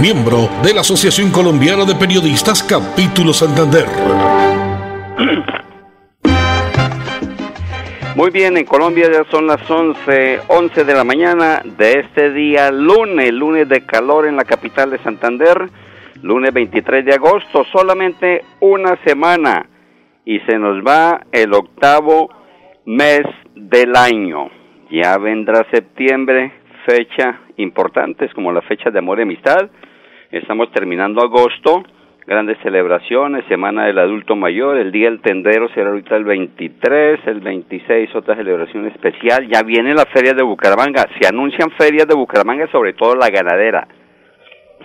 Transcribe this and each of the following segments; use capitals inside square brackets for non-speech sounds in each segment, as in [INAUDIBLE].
miembro de la Asociación Colombiana de Periodistas Capítulo Santander. Muy bien, en Colombia ya son las 11, 11 de la mañana de este día lunes, lunes de calor en la capital de Santander, lunes 23 de agosto, solamente una semana y se nos va el octavo mes del año. Ya vendrá septiembre, fecha importantes como la fecha de amor y amistad. Estamos terminando agosto grandes celebraciones, Semana del Adulto Mayor, el Día del Tendero será ahorita el 23, el 26 otra celebración especial, ya viene la feria de Bucaramanga, se anuncian ferias de Bucaramanga, sobre todo la ganadera.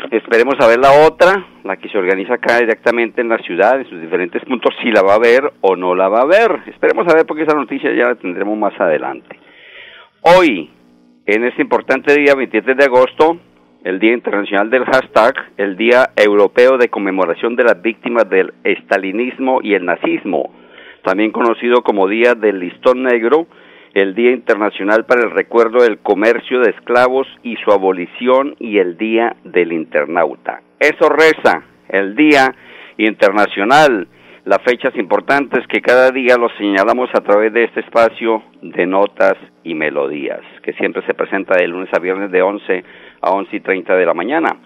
Esperemos a ver la otra, la que se organiza acá directamente en la ciudad, en sus diferentes puntos, si la va a ver o no la va a ver. Esperemos a ver porque esa noticia ya la tendremos más adelante. Hoy, en este importante día 23 de agosto, el Día Internacional del Hashtag, el Día Europeo de Conmemoración de las Víctimas del Estalinismo y el Nazismo, también conocido como Día del Listón Negro, el Día Internacional para el Recuerdo del Comercio de Esclavos y su abolición y el Día del Internauta. Eso reza el Día Internacional, las fechas importantes que cada día los señalamos a través de este espacio de notas y melodías, que siempre se presenta de lunes a viernes de 11 a 11 y 30 de la mañana.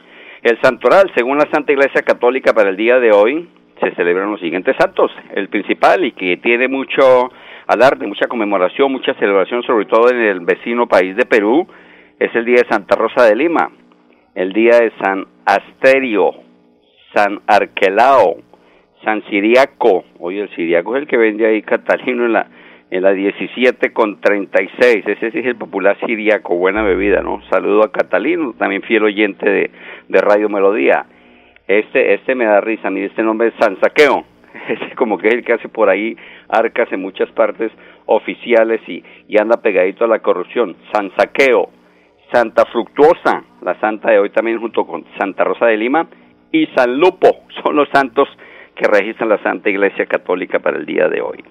El santoral, según la Santa Iglesia Católica para el día de hoy, se celebran los siguientes santos. El principal y que tiene mucho alarde, mucha conmemoración, mucha celebración, sobre todo en el vecino país de Perú, es el día de Santa Rosa de Lima, el día de San Asterio, San Arquelao, San Siriaco. Oye, el Siriaco es el que vende ahí Catalino en la en la 17 con 36. Ese es el popular siriaco, buena bebida, ¿no? Saludo a Catalino, también fiel oyente de, Radio Melodía. Este, este me da risa, mire, este nombre es San Saqueo. [LAUGHS] Ese como que es el que hace por ahí arcas en muchas partes oficiales y, y anda pegadito a la corrupción. San Saqueo, Santa Fructuosa, la santa de hoy también junto con Santa Rosa de Lima, y San Lupo, son los santos que registran la Santa Iglesia Católica para el día de hoy.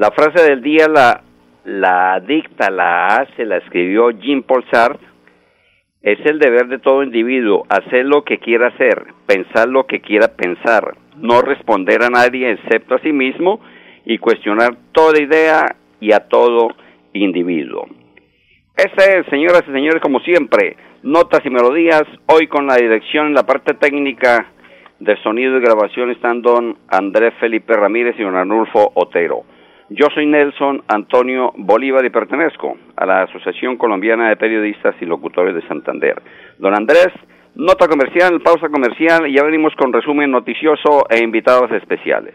La frase del día la, la dicta, la hace, la escribió Jean Paul Sartre. Es el deber de todo individuo hacer lo que quiera hacer, pensar lo que quiera pensar, no responder a nadie excepto a sí mismo y cuestionar toda idea y a todo individuo. Ese es, señoras y señores, como siempre, notas y melodías, hoy con la dirección en la parte técnica de sonido y grabación están don Andrés Felipe Ramírez y don Arnulfo Otero. Yo soy Nelson Antonio Bolívar y pertenezco a la Asociación Colombiana de Periodistas y Locutores de Santander. Don Andrés, nota comercial, pausa comercial y ya venimos con resumen noticioso e invitados especiales.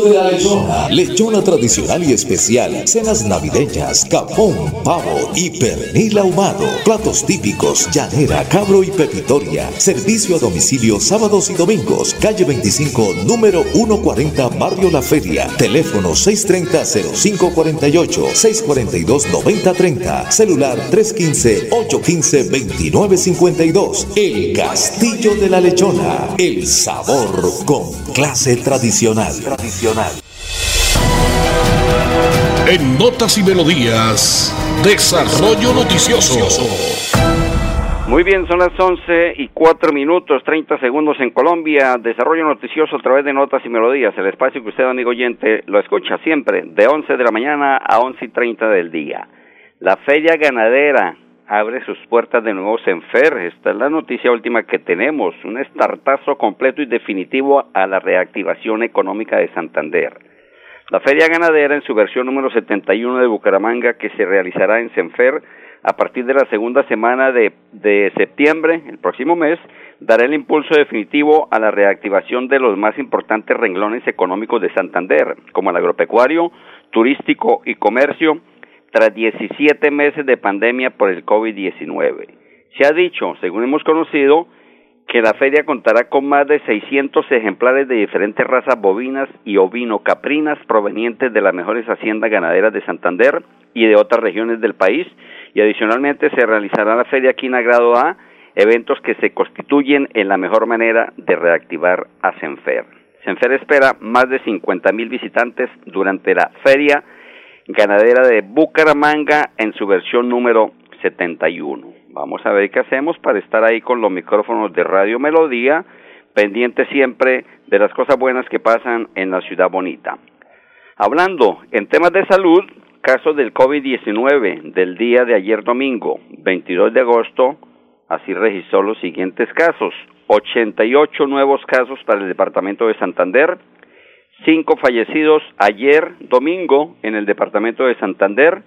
De la Lechona. Lechona tradicional y especial. Cenas navideñas, capón, pavo y pernil ahumado. Platos típicos, llanera, cabro y pepitoria. Servicio a domicilio sábados y domingos. Calle 25, número 140, Barrio La Feria. Teléfono 630-0548, 642-9030. Celular 315-815-2952. El Castillo de la Lechona. El sabor con clase tradicional. En Notas y Melodías, Desarrollo Noticioso. Muy bien, son las 11 y 4 minutos, 30 segundos en Colombia. Desarrollo noticioso a través de notas y melodías. El espacio que usted, amigo oyente, lo escucha siempre de 11 de la mañana a 11 y 30 del día. La Feria Ganadera abre sus puertas de nuevo Senfer. Esta es la noticia última que tenemos. Un estartazo completo y definitivo a la reactivación económica de Santander. La Feria Ganadera, en su versión número 71 de Bucaramanga, que se realizará en Senfer, a partir de la segunda semana de, de, septiembre, el próximo mes, dará el impulso definitivo a la reactivación de los más importantes renglones económicos de Santander, como el agropecuario, turístico y comercio, tras 17 meses de pandemia por el COVID-19. Se ha dicho, según hemos conocido, que la feria contará con más de 600 ejemplares de diferentes razas bovinas y ovino-caprinas provenientes de las mejores haciendas ganaderas de Santander y de otras regiones del país, y adicionalmente se realizará la feria Quina Grado A, eventos que se constituyen en la mejor manera de reactivar a Senfer. Senfer espera más de 50 mil visitantes durante la feria ganadera de Bucaramanga en su versión número 71. Vamos a ver qué hacemos para estar ahí con los micrófonos de Radio Melodía, pendiente siempre de las cosas buenas que pasan en la ciudad bonita. Hablando en temas de salud, casos del COVID-19 del día de ayer domingo, 22 de agosto, así registró los siguientes casos. 88 nuevos casos para el departamento de Santander, 5 fallecidos ayer domingo en el departamento de Santander,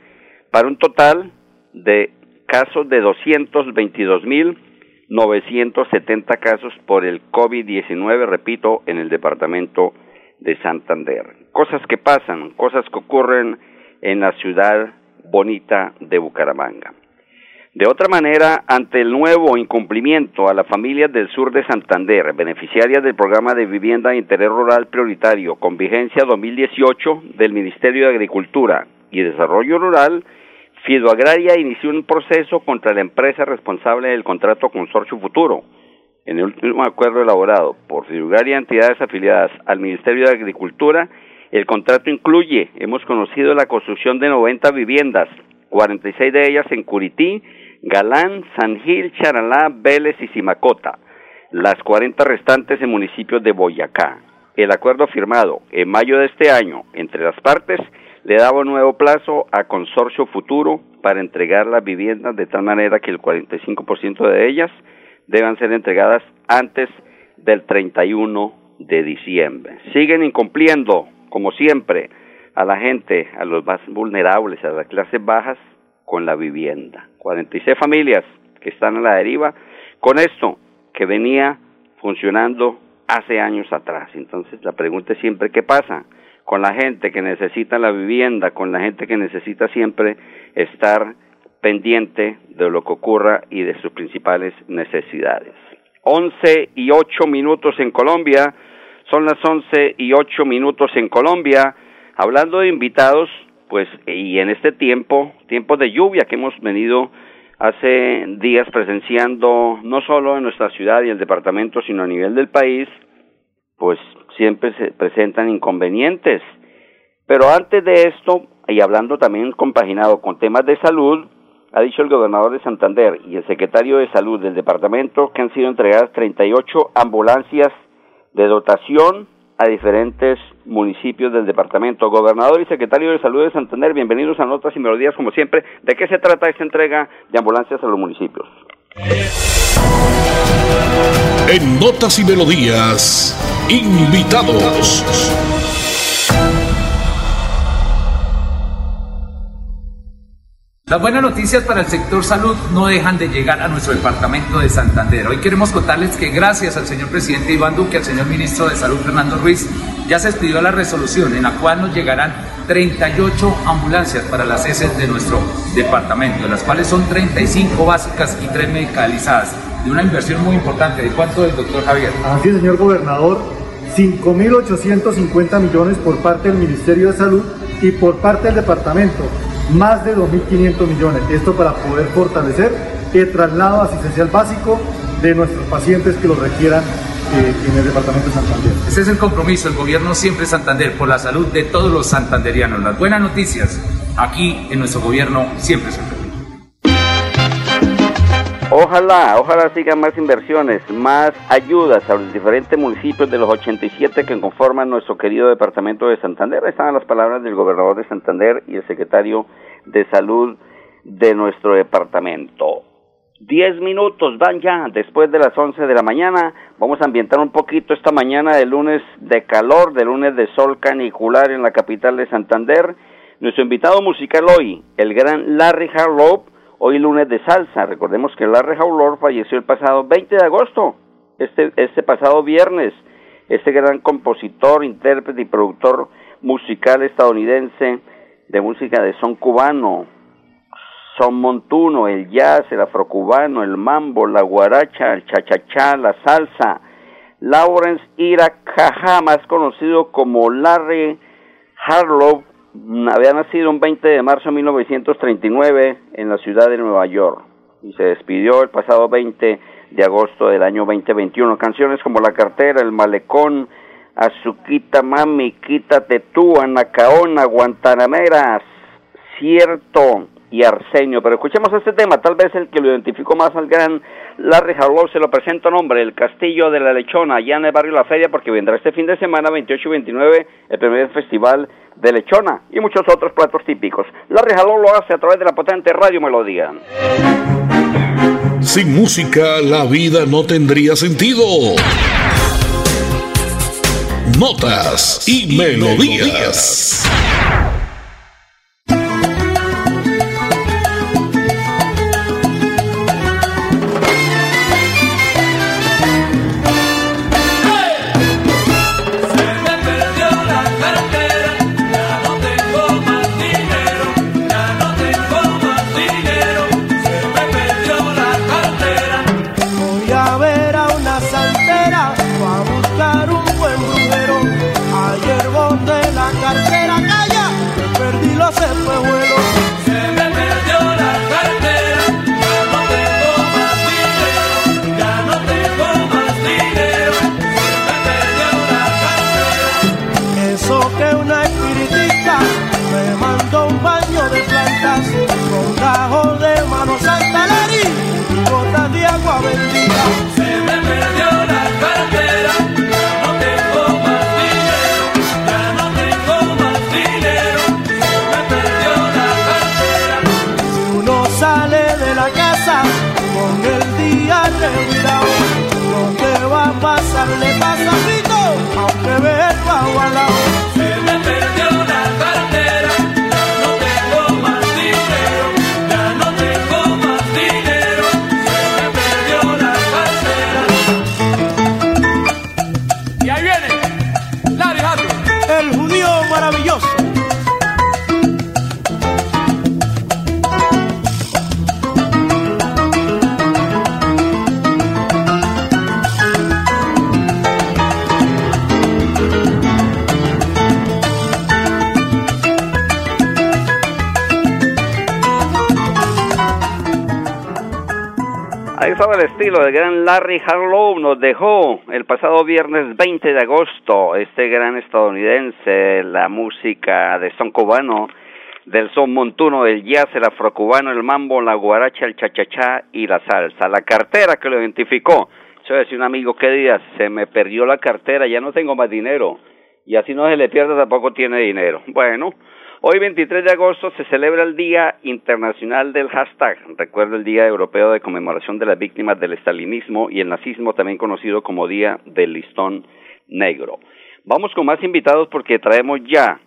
para un total de casos de 222.970 casos por el COVID-19, repito, en el departamento de Santander. Cosas que pasan, cosas que ocurren en la ciudad bonita de Bucaramanga. De otra manera, ante el nuevo incumplimiento a las familias del sur de Santander, beneficiarias del programa de vivienda de interés rural prioritario con vigencia 2018 del Ministerio de Agricultura y Desarrollo Rural, Fido Agraria inició un proceso contra la empresa responsable del contrato Consorcio Futuro. En el último acuerdo elaborado por Fido Agraria y entidades afiliadas al Ministerio de Agricultura, el contrato incluye, hemos conocido, la construcción de 90 viviendas, 46 de ellas en Curití, Galán, San Gil, Charalá, Vélez y Simacota, las 40 restantes en municipios de Boyacá. El acuerdo firmado en mayo de este año entre las partes le daba un nuevo plazo a Consorcio Futuro para entregar las viviendas de tal manera que el 45% de ellas deban ser entregadas antes del 31 de diciembre. Siguen incumpliendo como siempre, a la gente, a los más vulnerables, a las clases bajas, con la vivienda. 46 familias que están a la deriva con esto que venía funcionando hace años atrás. Entonces la pregunta es siempre, ¿qué pasa con la gente que necesita la vivienda, con la gente que necesita siempre estar pendiente de lo que ocurra y de sus principales necesidades? 11 y 8 minutos en Colombia. Son las once y ocho minutos en Colombia. Hablando de invitados, pues, y en este tiempo, tiempo de lluvia que hemos venido hace días presenciando, no solo en nuestra ciudad y el departamento, sino a nivel del país, pues siempre se presentan inconvenientes. Pero antes de esto, y hablando también compaginado con temas de salud, ha dicho el gobernador de Santander y el secretario de salud del departamento que han sido entregadas 38 ambulancias de dotación a diferentes municipios del departamento. Gobernador y secretario de Salud de Santander, bienvenidos a Notas y Melodías, como siempre. ¿De qué se trata esta entrega de ambulancias a los municipios? En Notas y Melodías, invitados. Las buenas noticias para el sector salud no dejan de llegar a nuestro departamento de Santander. Hoy queremos contarles que gracias al señor presidente Iván Duque, al señor ministro de Salud Fernando Ruiz, ya se expidió la resolución en la cual nos llegarán 38 ambulancias para las heces de nuestro departamento, de las cuales son 35 básicas y 3 medicalizadas, de una inversión muy importante. ¿De cuánto el doctor Javier? Así señor gobernador, 5.850 millones por parte del Ministerio de Salud y por parte del departamento más de 2.500 millones. Esto para poder fortalecer el traslado asistencial básico de nuestros pacientes que lo requieran eh, en el departamento de Santander. Ese es el compromiso del gobierno siempre Santander por la salud de todos los santanderianos. Las buenas noticias aquí en nuestro gobierno siempre Santander. Ojalá, ojalá sigan más inversiones, más ayudas a los diferentes municipios de los 87 que conforman nuestro querido departamento de Santander. Están las palabras del gobernador de Santander y el secretario de salud de nuestro departamento. Diez minutos van ya después de las once de la mañana. Vamos a ambientar un poquito esta mañana de lunes de calor, de lunes de sol canicular en la capital de Santander. Nuestro invitado musical hoy, el gran Larry Harlow, hoy lunes de salsa. Recordemos que Larry Harlow falleció el pasado 20 de agosto, este, este pasado viernes. Este gran compositor, intérprete y productor musical estadounidense de música de son cubano, son montuno, el jazz, el afrocubano, el mambo, la guaracha, el chachachá, la salsa. Lawrence Ira más conocido como Larry Harlow, había nacido un 20 de marzo de 1939 en la ciudad de Nueva York y se despidió el pasado 20 de agosto del año 2021. Canciones como La Cartera, El Malecón, Azuquita Mami, Quítate tú, Anacaona, Guantanamera, Cierto, y Arsenio. Pero escuchemos este tema, tal vez el que lo identificó más al gran Larry Harlow, se lo presento nombre, el Castillo de la Lechona, allá en el barrio La Feria, porque vendrá este fin de semana, 28 y 29, el primer festival de lechona y muchos otros platos típicos. Larry Harlow lo hace a través de la potente Radio Melodía. Sin música la vida no tendría sentido. Notas y, melodías. cuidado. No te va a pasar, le pasa a aunque verlo agua el estilo del gran Larry Harlow nos dejó el pasado viernes 20 de agosto este gran estadounidense, la música de son cubano, del son montuno, del jazz, el afrocubano, el mambo, la guaracha, el chachachá y la salsa. La cartera que lo identificó. Yo decía un amigo que día se me perdió la cartera, ya no tengo más dinero. Y así no se le pierde, tampoco tiene dinero. Bueno, Hoy 23 de agosto se celebra el Día Internacional del Hashtag. Recuerda el Día Europeo de Conmemoración de las Víctimas del Estalinismo y el Nazismo, también conocido como Día del Listón Negro. Vamos con más invitados porque traemos ya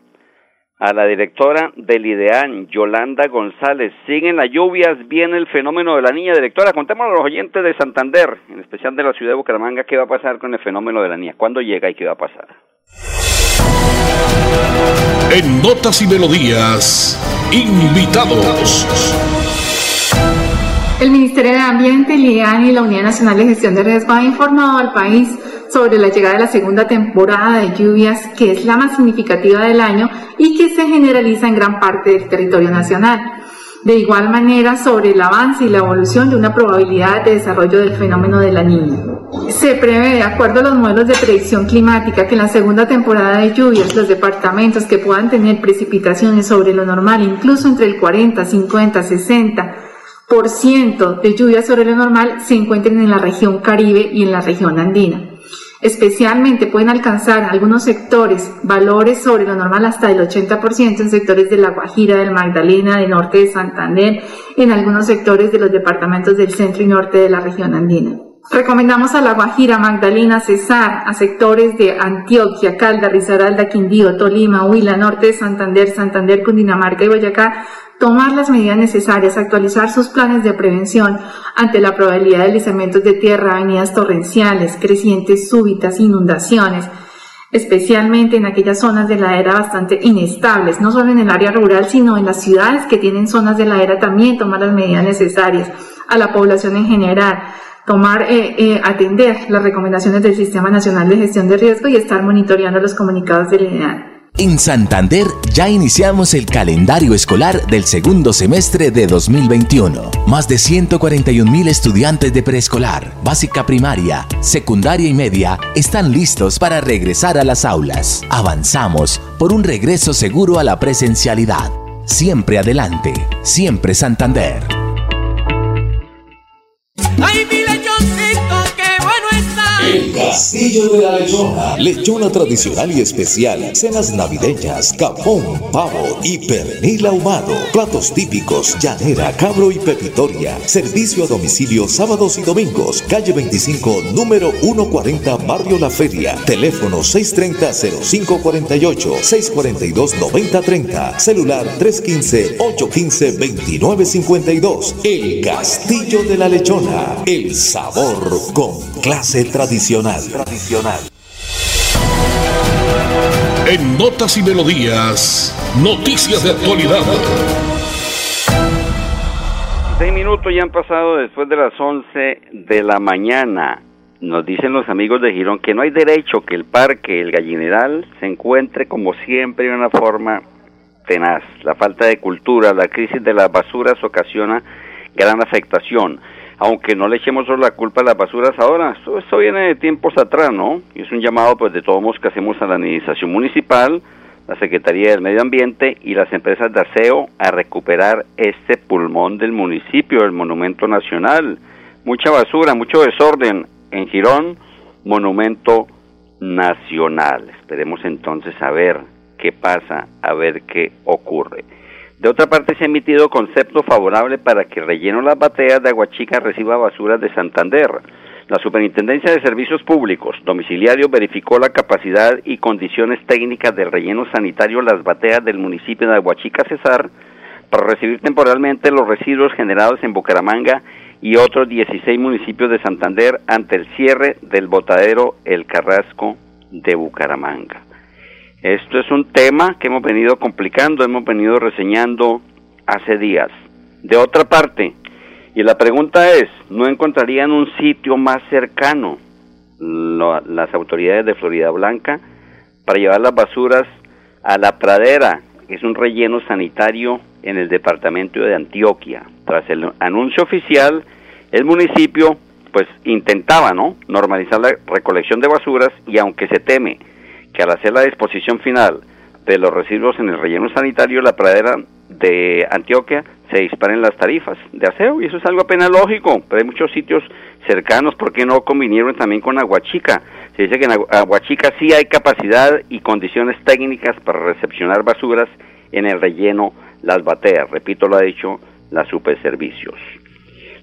a la directora del IDEAN, Yolanda González. Siguen las lluvias, viene el fenómeno de la niña. Directora, contémonos a los oyentes de Santander, en especial de la ciudad de Bucaramanga, qué va a pasar con el fenómeno de la niña, cuándo llega y qué va a pasar. En Notas y Melodías, invitados. El Ministerio de Ambiente, y la Unidad Nacional de Gestión de Riesgo han informado al país sobre la llegada de la segunda temporada de lluvias, que es la más significativa del año y que se generaliza en gran parte del territorio nacional. De igual manera, sobre el avance y la evolución de una probabilidad de desarrollo del fenómeno de la niña. Se prevé, de acuerdo a los modelos de predicción climática, que en la segunda temporada de lluvias los departamentos que puedan tener precipitaciones sobre lo normal, incluso entre el 40, 50, 60 de lluvias sobre lo normal se encuentren en la región Caribe y en la región andina. Especialmente pueden alcanzar algunos sectores valores sobre lo normal hasta el 80% en sectores de La Guajira, del Magdalena, del norte de Santander, en algunos sectores de los departamentos del centro y norte de la región andina. Recomendamos a La Guajira, Magdalena, Cesar, a sectores de Antioquia, Calda, Risaralda, Quindío, Tolima, Huila, norte de Santander, Santander, Cundinamarca y Boyacá tomar las medidas necesarias, actualizar sus planes de prevención ante la probabilidad de deslizamientos de tierra, avenidas torrenciales, crecientes súbitas, inundaciones, especialmente en aquellas zonas de la era bastante inestables, no solo en el área rural, sino en las ciudades que tienen zonas de la era también tomar las medidas necesarias a la población en general tomar, eh, eh, atender las recomendaciones del Sistema Nacional de Gestión de Riesgo y estar monitoreando los comunicados del INEAN. En Santander ya iniciamos el calendario escolar del segundo semestre de 2021. Más de 141 mil estudiantes de preescolar, básica primaria, secundaria y media están listos para regresar a las aulas. Avanzamos por un regreso seguro a la presencialidad. Siempre adelante, siempre Santander. El Castillo de la Lechona. Lechona tradicional y especial. Cenas navideñas, capón, pavo y pernil ahumado. Platos típicos, llanera, cabro y pepitoria. Servicio a domicilio sábados y domingos. Calle 25, número 140, Barrio La Feria. Teléfono 630-0548, 642-9030. Celular 315-815-2952. El Castillo de la Lechona. El sabor con clase tradicional tradicional. En Notas y Melodías, noticias de actualidad. Seis minutos ya han pasado después de las once de la mañana. Nos dicen los amigos de Girón que no hay derecho que el parque, el gallineral, se encuentre como siempre en una forma tenaz. La falta de cultura, la crisis de las basuras ocasiona gran afectación aunque no le echemos solo la culpa a las basuras ahora, esto, viene de tiempos atrás, ¿no? Y es un llamado, pues, de todos modos que hacemos a la administración municipal, la Secretaría del Medio Ambiente y las empresas de aseo a recuperar este pulmón del municipio, el Monumento Nacional. Mucha basura, mucho desorden en Girón, Monumento Nacional. Esperemos entonces a ver qué pasa, a ver qué ocurre. De otra parte, se ha emitido concepto favorable para que relleno las bateas de Aguachica reciba basuras de Santander. La Superintendencia de Servicios Públicos Domiciliarios verificó la capacidad y condiciones técnicas del relleno sanitario Las Bateas del municipio de Aguachica Cesar para recibir temporalmente los residuos generados en Bucaramanga y otros 16 municipios de Santander ante el cierre del botadero El Carrasco de Bucaramanga. Esto es un tema que hemos venido complicando, hemos venido reseñando hace días. De otra parte, y la pregunta es, ¿no encontrarían un sitio más cercano las autoridades de Florida Blanca para llevar las basuras a la pradera, que es un relleno sanitario en el departamento de Antioquia? Tras el anuncio oficial, el municipio pues intentaba, ¿no?, normalizar la recolección de basuras y aunque se teme que al hacer la disposición final de los residuos en el relleno sanitario, la pradera de Antioquia se disparen las tarifas de aseo y eso es algo apenas lógico, pero hay muchos sitios cercanos, ¿por qué no convinieron también con Aguachica? Se dice que en Aguachica sí hay capacidad y condiciones técnicas para recepcionar basuras en el relleno Las Bateas, repito, lo ha dicho la Superservicios.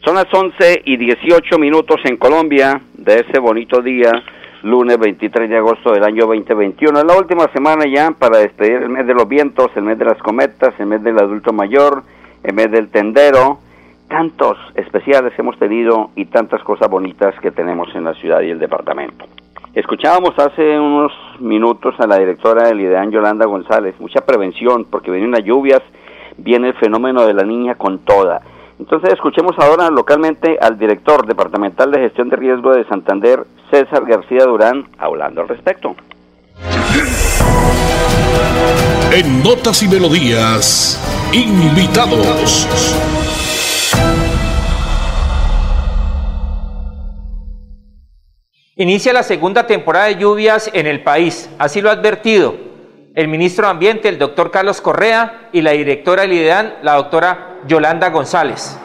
Son las 11 y 18 minutos en Colombia de ese bonito día lunes 23 de agosto del año 2021. Es la última semana ya para despedir el mes de los vientos, el mes de las cometas, el mes del adulto mayor, el mes del tendero. Tantos especiales hemos tenido y tantas cosas bonitas que tenemos en la ciudad y el departamento. Escuchábamos hace unos minutos a la directora del IDEAN, Yolanda González. Mucha prevención porque vienen las lluvias, viene el fenómeno de la niña con toda. Entonces escuchemos ahora localmente al director departamental de gestión de riesgo de Santander, César García Durán, hablando al respecto. En Notas y Melodías, invitados. Inicia la segunda temporada de lluvias en el país, así lo ha advertido el ministro de Ambiente, el doctor Carlos Correa, y la directora del IDEAN, la doctora Yolanda González.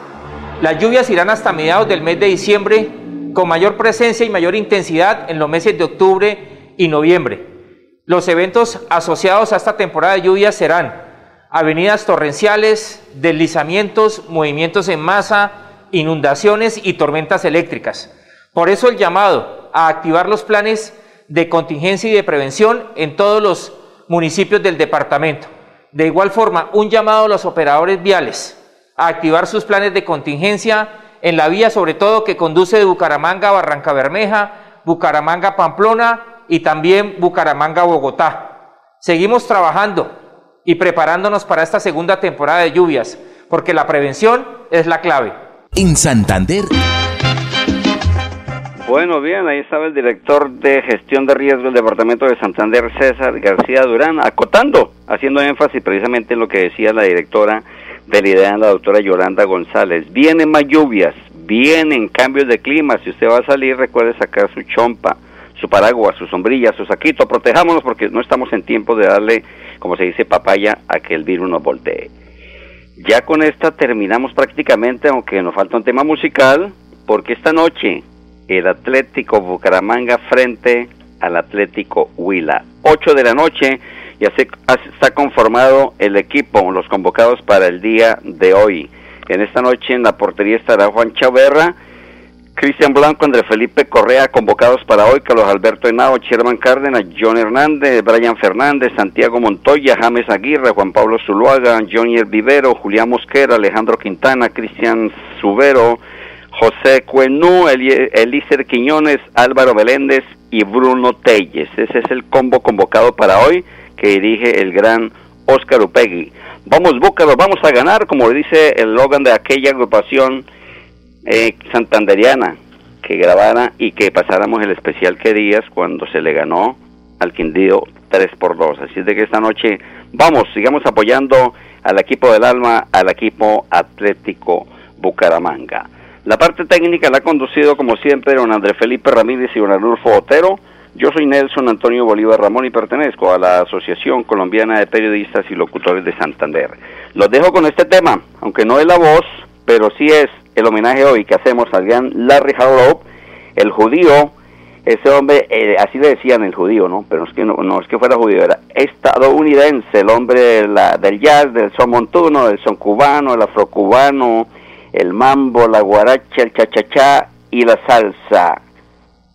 Las lluvias irán hasta mediados del mes de diciembre con mayor presencia y mayor intensidad en los meses de octubre y noviembre. Los eventos asociados a esta temporada de lluvias serán avenidas torrenciales, deslizamientos, movimientos en masa, inundaciones y tormentas eléctricas. Por eso el llamado a activar los planes de contingencia y de prevención en todos los municipios del departamento. De igual forma, un llamado a los operadores viales a activar sus planes de contingencia en la vía sobre todo que conduce de Bucaramanga a Barranca Bermeja, Bucaramanga a Pamplona y también Bucaramanga a Bogotá. Seguimos trabajando y preparándonos para esta segunda temporada de lluvias, porque la prevención es la clave. En Santander. Bueno, bien, ahí estaba el director de gestión de riesgo del departamento de Santander, César García Durán, acotando, haciendo énfasis precisamente en lo que decía la directora de la idea, la doctora Yolanda González. Vienen más lluvias, vienen cambios de clima. Si usted va a salir, recuerde sacar su chompa, su paraguas, su sombrilla, su saquito. Protejámonos porque no estamos en tiempo de darle, como se dice, papaya a que el virus nos voltee. Ya con esta terminamos prácticamente, aunque nos falta un tema musical, porque esta noche el Atlético Bucaramanga frente al Atlético Huila. 8 de la noche ya se, está conformado el equipo, los convocados para el día de hoy. En esta noche en la portería estará Juan Chaverra, Cristian Blanco, André Felipe Correa, convocados para hoy, Carlos Alberto Henao, Sherman Cárdenas, John Hernández, Brian Fernández, Santiago Montoya, James Aguirre, Juan Pablo Zuluaga, Johnny Vivero, Julián Mosquera, Alejandro Quintana, Cristian Subero, José Cuenú, Elícer Quiñones, Álvaro Beléndez y Bruno Telles. Ese es el combo convocado para hoy que dirige el gran Óscar Upegui. Vamos, Búcaro, vamos a ganar, como dice el logan de aquella agrupación eh, santanderiana que grabara y que pasáramos el especial que días cuando se le ganó al Quindío 3 por 2. Así es de que esta noche vamos, sigamos apoyando al equipo del alma, al equipo Atlético Bucaramanga. La parte técnica la ha conducido como siempre don Andrés Felipe Ramírez y don Arnulfo Otero. Yo soy Nelson Antonio Bolívar Ramón y pertenezco a la Asociación Colombiana de Periodistas y Locutores de Santander. Los dejo con este tema, aunque no es la voz, pero sí es el homenaje hoy que hacemos al gran Larry Harlow, el judío, ese hombre, eh, así le decían el judío, ¿no? Pero es que no, es que fuera judío, era estadounidense, el hombre del jazz, del son montuno, del son cubano, el afrocubano, el mambo, la guaracha, el chachachá y la salsa.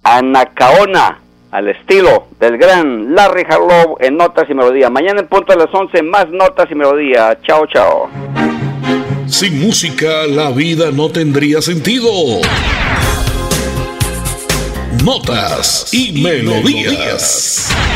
Anacaona, al estilo del gran Larry Harlow en Notas y Melodía. Mañana en punto de las 11, más Notas y Melodía. Chao, chao. Sin música, la vida no tendría sentido. Notas y, melodías. y